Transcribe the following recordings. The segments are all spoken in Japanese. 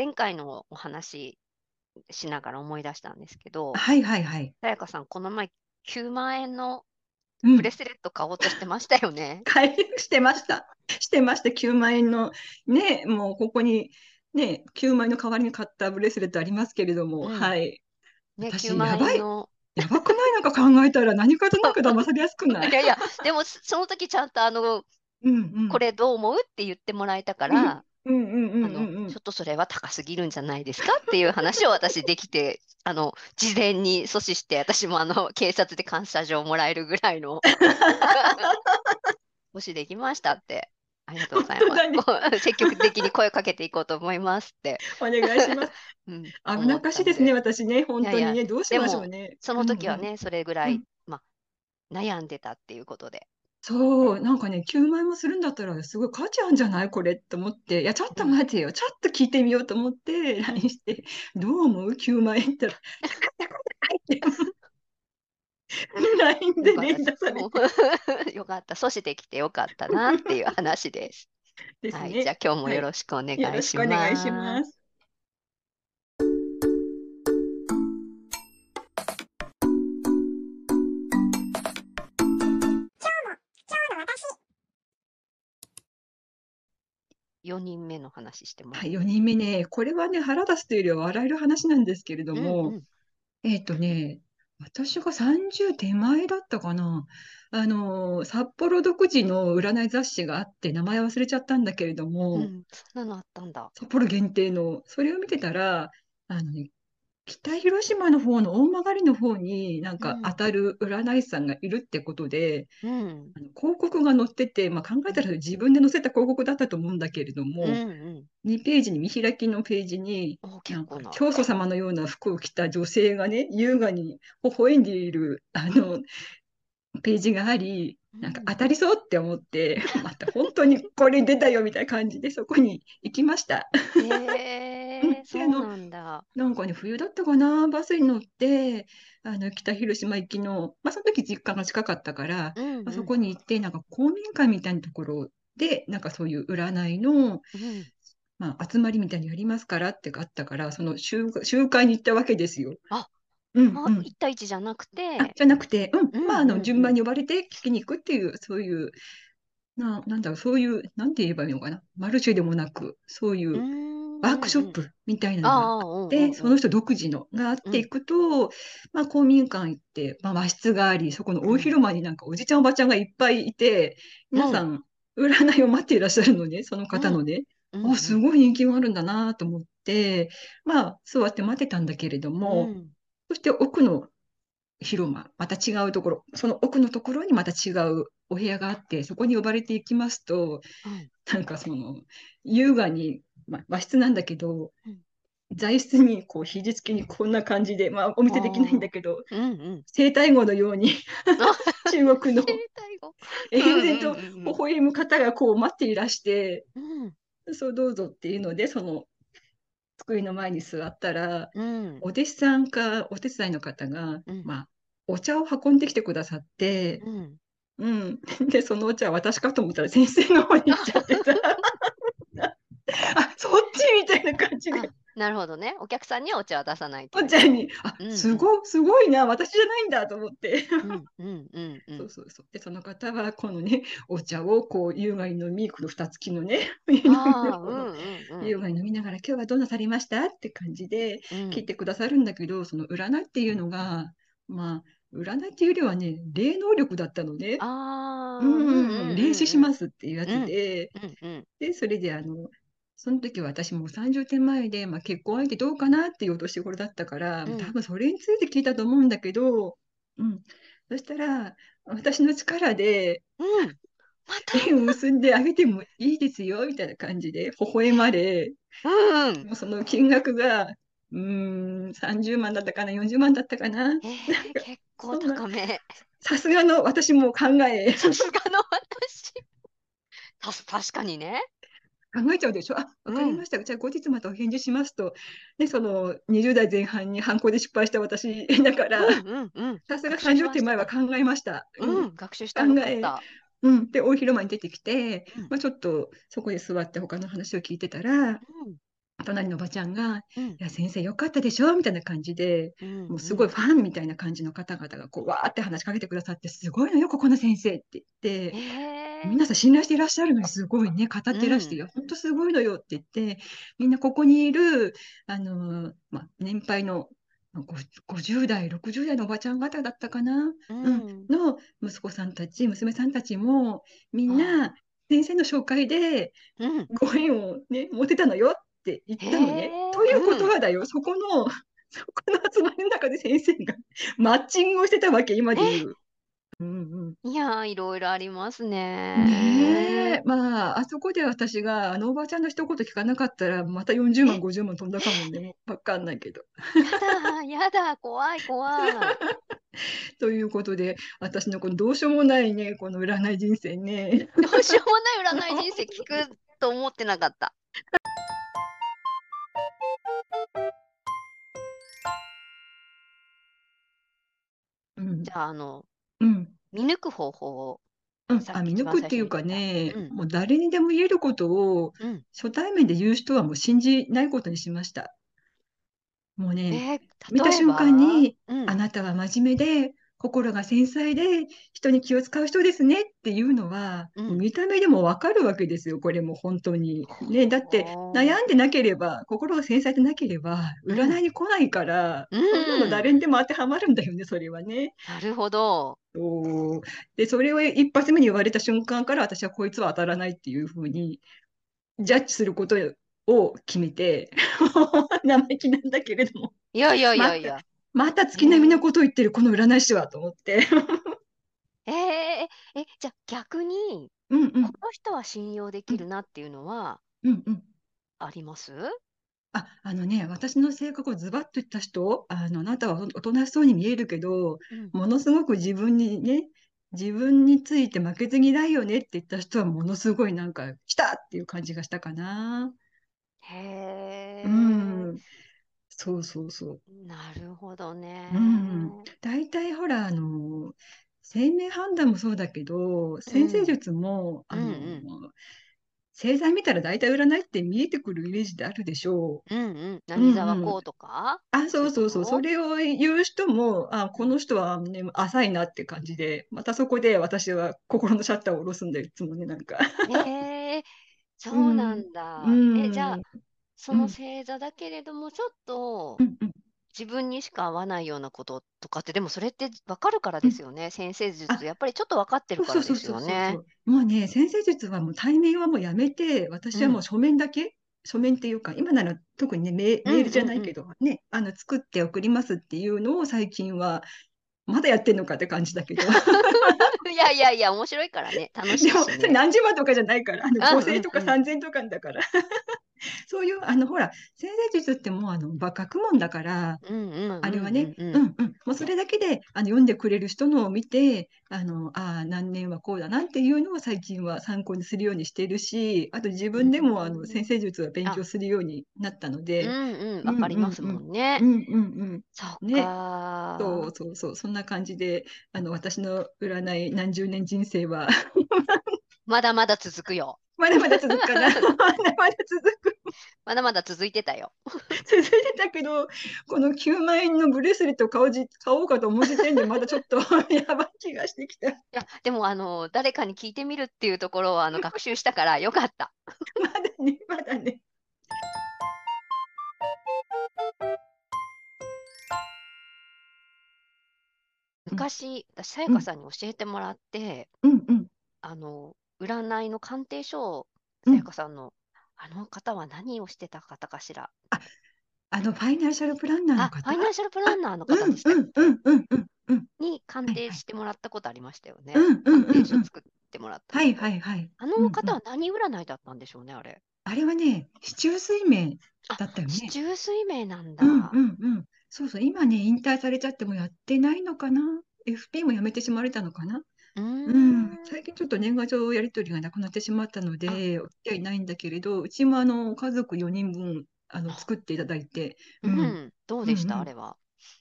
前回のお話しながら思い出したんですけど、はいはいはい。さやかさん、この前9万円のうん。ブレスレット買おうとしてましたよね。回復してました。してました。9万円の、ね、もうここに、ね、9万円の代わりに買ったブレスレットありますけれども、うんはい。ね、私9万やばい円の。やばくない？なんか考えたら何かとなく騙されやすくない？いやいや、でもその時ちゃんとあの、うんうん。これどう思う？って言ってもらえたから、うんうんうんあうんうんの、ちょっとそれは高すぎるんじゃないですかっていう話を私できて、あの、事前に阻止して、私もあの、警察で感謝状をもらえるぐらいの 阻止できましたって。ありがとうございます。積極的に声をかけていこうと思いますって。お願いします。うん、危思なっかしいですね、で、私ね、本当にいやいね、どうしましょうね。その時はうんうんね、それぐらい、うんまあ、悩んでたっていうことで。そう、なんかね、9万円もするんだったら、すごい価値あるんじゃない？これと思って、いや、ちょっと待てよ、ちょっと聞いてみようと思って、LINE して、どう思う ?9 万円って言ったら、高いって。LINE でよかった連打されてよかった。阻止できてよかったなっていう話です。ですはい、ね。じゃあ今日もはいよろしくお願いよろししまくお願いしす。ます。4人目の話してもらはい、って。4人目ね、これはね、腹立つというよりは笑える話なんですけれどうんも、うんえっとね、私が30手前だったかな。あの、札幌独自の占い雑誌があって、名前忘れちゃったんだけれどうも、ん、そんなのあったんだ？札幌限定の、それを見てたら、あのね、北広島の方の大曲の方になんかうん当たる占い師さんがいるってことで、うん、あの広告が載ってて、まあ、考えたら自分で載せた広告だったと思うんだけれども、うん、うん。2ページに、見開きのページに。教祖様のような服を着た女性がね、優雅に微笑んでいるあのページがあり、なんか当たりそうって思って、また本当にこれ出たよみたいな感じでそこに行きました。へえ、うんでそうなんだ。なんかね、冬だったかな、バスに乗って、あの北広島行きの、まあ、その時実家が近かったから、うん、うんまあ、そこに行って、なんか公民館みたいなところで、なんかそういう占いの、うんまあ、集まりみたいにやりますからってあったから、その集集会に行ったわけですよ。あうんうん。あ一対一じゃなくて、あ、じゃなくて、うん、まあ、あの、順番に呼ばれて聞きに行くっていう、そういう、な、なんだろう、そういう、なんて言えばいいのかな。マルシェでもなく、そういうワークショッうんプみたいなのがああ、うんうんで、うん。その人独自のがあっていくと、まあ、公民館行って、まあ、和室があり、そこの大広間になんかおじちゃんおばちゃんがいっぱいいて、皆さん、占いを待っていらっしゃるのね、その方のね。うんうん。あ、すごい人気があるんだなと思って、まあ、座って待ってたんだけれども、うん。そして奥の広間、また違うところ、その奥のところにまた違うお部屋があって、そこに呼ばれていきますと、うん。なんかその、優雅に、まあ、和室なんだけどうん、座椅子にこう肘つきにこんな感じで、まあ、お見せできないんだけど、うんうん。生体語のように 中国の。生体語延然と微笑む方がこう待っていらして、うん。そうどうぞっていうので、その机の前に座ったら、うん。お弟子さんかお手伝いの方が、うん。まあ、お茶を運んできてくださって、うん。うん。で、そのお茶は私かと思ったら先生の方に行っちゃってた。あ、そっちみたいな感じであ。なるほどね。お客さんにはお茶は出さないと。お茶に、あうんう、んすごい、すごいな、私じゃないんだと思って。うんうんうんうそうんそうそう。で、その方は、このね、お茶をこう、優雅に飲み、この蓋付きのね。優雅に飲みながら、今日はどうなさりました？って感じでうん聞いてくださるんだけど、その占いっていうのが、まあ、占いっていうよりはね、霊能力だったのね。ああ、うんうんうん、霊視しますすっていうやつで、うんうんで、それであの、その時は私も30点前で、まあ、結婚相手どうかなっていうお年頃だったから、うん多分それについて聞いたと思うんだけど、うん。そしたら、私の力でうん。また？縁を結んであげてもいいですよ、みたいな感じで微笑まれ、うん。もうその金額が、うーん、30万だったかな、40万だったかな。えー、結構高め。さすがの私も考え、さすがの私。たす確かにね。考えちゃうでしょ？あ、わかりました。じゃあ後日またお返事しますと。で、その20代前半に犯行で失敗した私だから、うんうんうん。さすが学習しました30点前は考えました。うん、学習した。うん。で、大広間に出てきてうん、まあ、ちょっとそこで座って他の話を聞いてたら、うん隣のおばちゃんが、うんいや、先生よかったでしょ？みたいな感じで、うんもうすごいファンみたいな感じの方々がこうわーって話しかけてくださって、すごいのよ、ここの先生って言って、へえ皆さん信頼していらっしゃるのにすごいね、語っていらして、うん。いや、本当すごいのよって言って、みんなここにいる、あの、まあ、年配の、まあご50代、60代のおばちゃん方だったかな、ううん。んの息子さんたち、娘さんたちも、みんな先生の紹介でうん。ご縁をね、持てたのよって言ったのね。ということはだよ、そこの、そこの集まりの中で先生がマッチングをしてたわけ、今で言う。うんうんいやー、いろいろありますね。ねえ、まあ、あそこで私が、あのおばちゃんの一言聞かなかったら、また40万、50万飛んだかもね、わかんないけど。やだ、やだ、怖い、怖い。ということで、私のこのどうしようもないね、この占い人生ね。どうしようもない占い 人生聞くと思ってなかった。うんじゃあ、あの、うん見抜く方法を。うん、あ、さっき見抜くっていうかねったうん、もう誰にでも言えることをうん。初対面で言う人はもう信じないことにしました。もうね、えー、見た例えば？瞬間に、うんあなたは真面目で、心が繊細で、人に気を使う人ですねっていうのは、うん見た目でもわかるわけですよ、これも本当に。ね、だって悩んでなければ、心が繊細でなければ、うん占いに来ないから、うんそんなの誰にでも当てはまるんだよね、それはね。なるほど。そうで、それを一発目に言われた瞬間から、私はこいつは当たらないっていうふうに、ジャッジすることを決めて、生意気なんだけれども、いやいやいやいや。また月並みなことを言ってる、この占い師はと思って。えー、え、じゃあ逆に、うんうんこの人は信用できるなっていうのはうんうん。あります？あ、あのね、私の性格をズバッと言った人、あの、あなたはおとなしそうに見えるけど、うんものすごく自分にね、自分について負けず嫌いよねって言った人は、ものすごいなんか、来たっていう感じがしたかな。へえ、うん。そうそうそう。なるほどね。うん大体ほら、あの、生命判断もそうだけど、占星術も、あの、うんうん星座見たら大体占いって見えてくるイメージであるでしょう。うんうん。何座はこうとか、あ、そうそうそう、そうそれを言う人も、あ、この人はね、浅いなって感じで、またそこで私は心のシャッターを下ろすんだよ、いつもね、なんか。へえ、そうなんだ。うんえ、じゃあ、そのうん星座だけれども、ちょっとうんうん自分にしか合わないようなこととかって、でもそれって分かるからですよね。先生術、あやっぱりちょっと分かってるからですよね。もうね、先生術はもう対面はもうやめて、私はもう書面だけ、書面っていうか、今なら特にね、メーメールじゃないけど、ね、あの、作って送りますっていうのを最近は、まだやってんのかって感じだけど。いやいやいや、面白いからね。楽しいでも。何十万とかじゃないから、あの、あ5000とかうんうん3000とかだから。そういう、あの、ほら、先生術ってもう、あの、ば学問だから、うんうんうんあれはね、ううんんうん、もうそれだけであの読んでくれる人のを見て、あの、ああ、何年はこうだなっていうのを最近は参考にするようにしているし、あと自分でもあうんの先生術は勉強するようになったのうで、んうん、わかりますもんねう。んうんうん。そっねかそうそうそう、そんな感じで、あの、私の占い何十年人生は、まだまだ続くよ。まだまだ続くかな。まだまだ続く。まだまだ続いてたよ。続いてたけど、この9万円のブレスレットを買おうじ買おうかと思う時点で、まだちょっと やばい気がしてきた。いや、でも、あの、誰かに聞いてみるっていうところを、あの、学習したからよかった。まだね、まだね。昔、私、さやかさんに教えてもらって、うんうん。あの、占いの鑑定書を、うんさやかさんの、あの方は何をしてた方かしら？あの、ファイナンシャルプランナーのあ、フ方ァイナンシャルプランナーのうん方でしたっうんうんうんうんうんに鑑定はいはいしてもらったことありましたよね。うんうんうんうん鑑定書作ってもらったのはいはいはい。あの方うんは何占いだったんでしょうね、あれ。あれはね、市中水面あだったよね。四柱推命なんんうんうん。そうそう、今ね、引退されちゃってもやってないのかな ?FP もやめてしまわれたのかな？うんん。最近ちょっと年賀状やり取りがなくなってしまったので、お付き合いないんだけれど、うちもあの、家族4人分、あの、あ作っていただいて、ううんん。どうでしんうんあれは。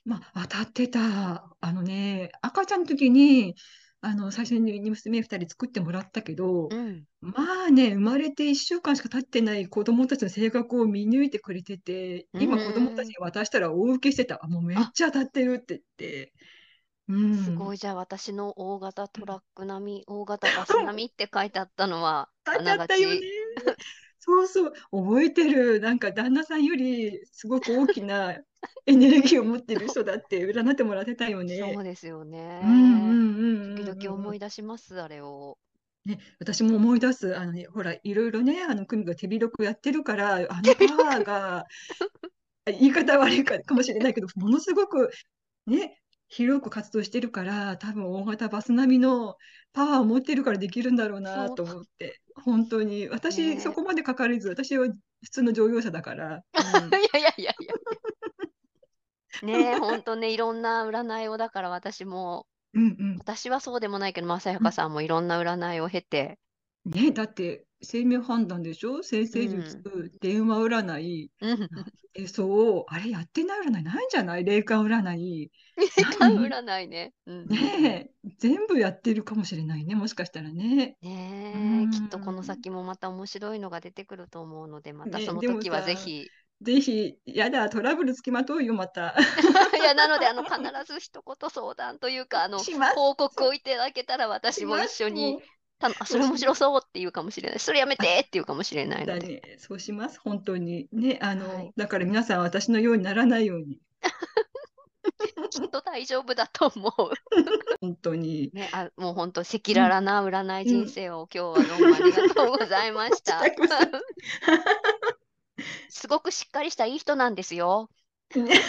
まあ、当たってた。あのね、赤ちゃんの時に、あの、最初に娘2人作ってもらったけど、うん。まあね、生まれて1週間しか経ってない子供たちの性格を見抜いてくれてて、う今子供たちん。に渡したら大受けしてた。あ、もうめっあ、ちゃ当たってるって言って。うすん。ごい。じゃあ、私の大型トラック並み、大型バスうん並みって書いてあったのは、当たっあったよね。ち。そうそう、覚えてる。なんか旦那さんよりすごく大きな エネルギーを持ってる人だって占ってもらってたよそうね。ですようんうんね。うん時々うんうんうん。思い出します、あれを。ね、私も思い出す。あのね、ほら、いろいろね、あの、組が手広くやってるから、あのパワーが、言い方悪いか、かもしれないけど、ものすごくね、広く活動してるから、多分大型バス並みのパワーを持ってるからできるんだろうな。と思って、本当に。私、そねこまでかかれず、私は普通の乗用車だから。うん。いやいやいやいや。ねえ、ほんとね、いろんな占いを、だから私も、うんうん。私はそうでもないけど、まさやうん。かさんもいろんな占いを経て。ね、だって、生命判断でしょ？先う生術、ん。電話占い、うん。なえ、そう、あれやってない占いないんじゃない？霊感占い。霊感何占いね。うんうんうん。ねえ、全部やってるかもしれないね、もしかしたらね。うねえ、きっとこのん。先もまた面白いのが出てくると思うので、またね、その時はぜさ、ひ。ぜひ、やだ、トラブルつきまとうよ、また。いや、なので、あの、必ず一言相談というか、あの。報告をいただけたら、私も。一緒に、たの、あ、そ。れ面白そうって言うかもしれない。それやめあ、てって言うかもしれないので。だね、そうします、本当に。ね、あはの、い。だから皆さん、私のようにならないように。きっと大丈夫だと思う。本当に。ね、あ、もう本当、赤うん、裸々な占いうん。人生を今日はどうもありがとうございました。すごくしっかりしたいい人なんですよ。ね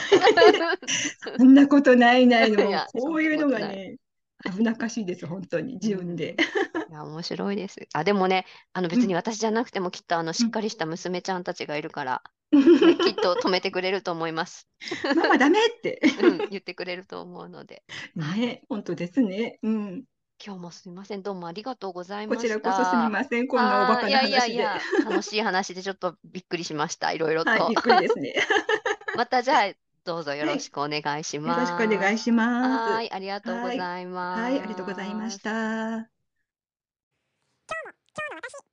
そんなことないないの。こういうの。がね、危なっかしいです、本当に、う自分で。ん。いや、面白いです。あ、でもね、あのう別にん、私じゃなくてもきっとあのしうん。っかりした娘ちゃんたちがいるから、ね、きっと止めてくれると思います。ママダメって。うん、言ってくれると思うので。はい。ね、本当ですね。うん。今日もすみません。どうもありがとうございこましちらこそすみた。ません。こんなおバああ、カいやいやな話で。いや、楽しい話でちょっとびっくりしました。いろいろはい、と。びっくりですね。またじゃあ、どうぞよはい。ろしくお願いしよろしくお願ます。いします。はーい、ありがとうごはい。ざいはい、ありがとうございまます。した。今日も、今日の私。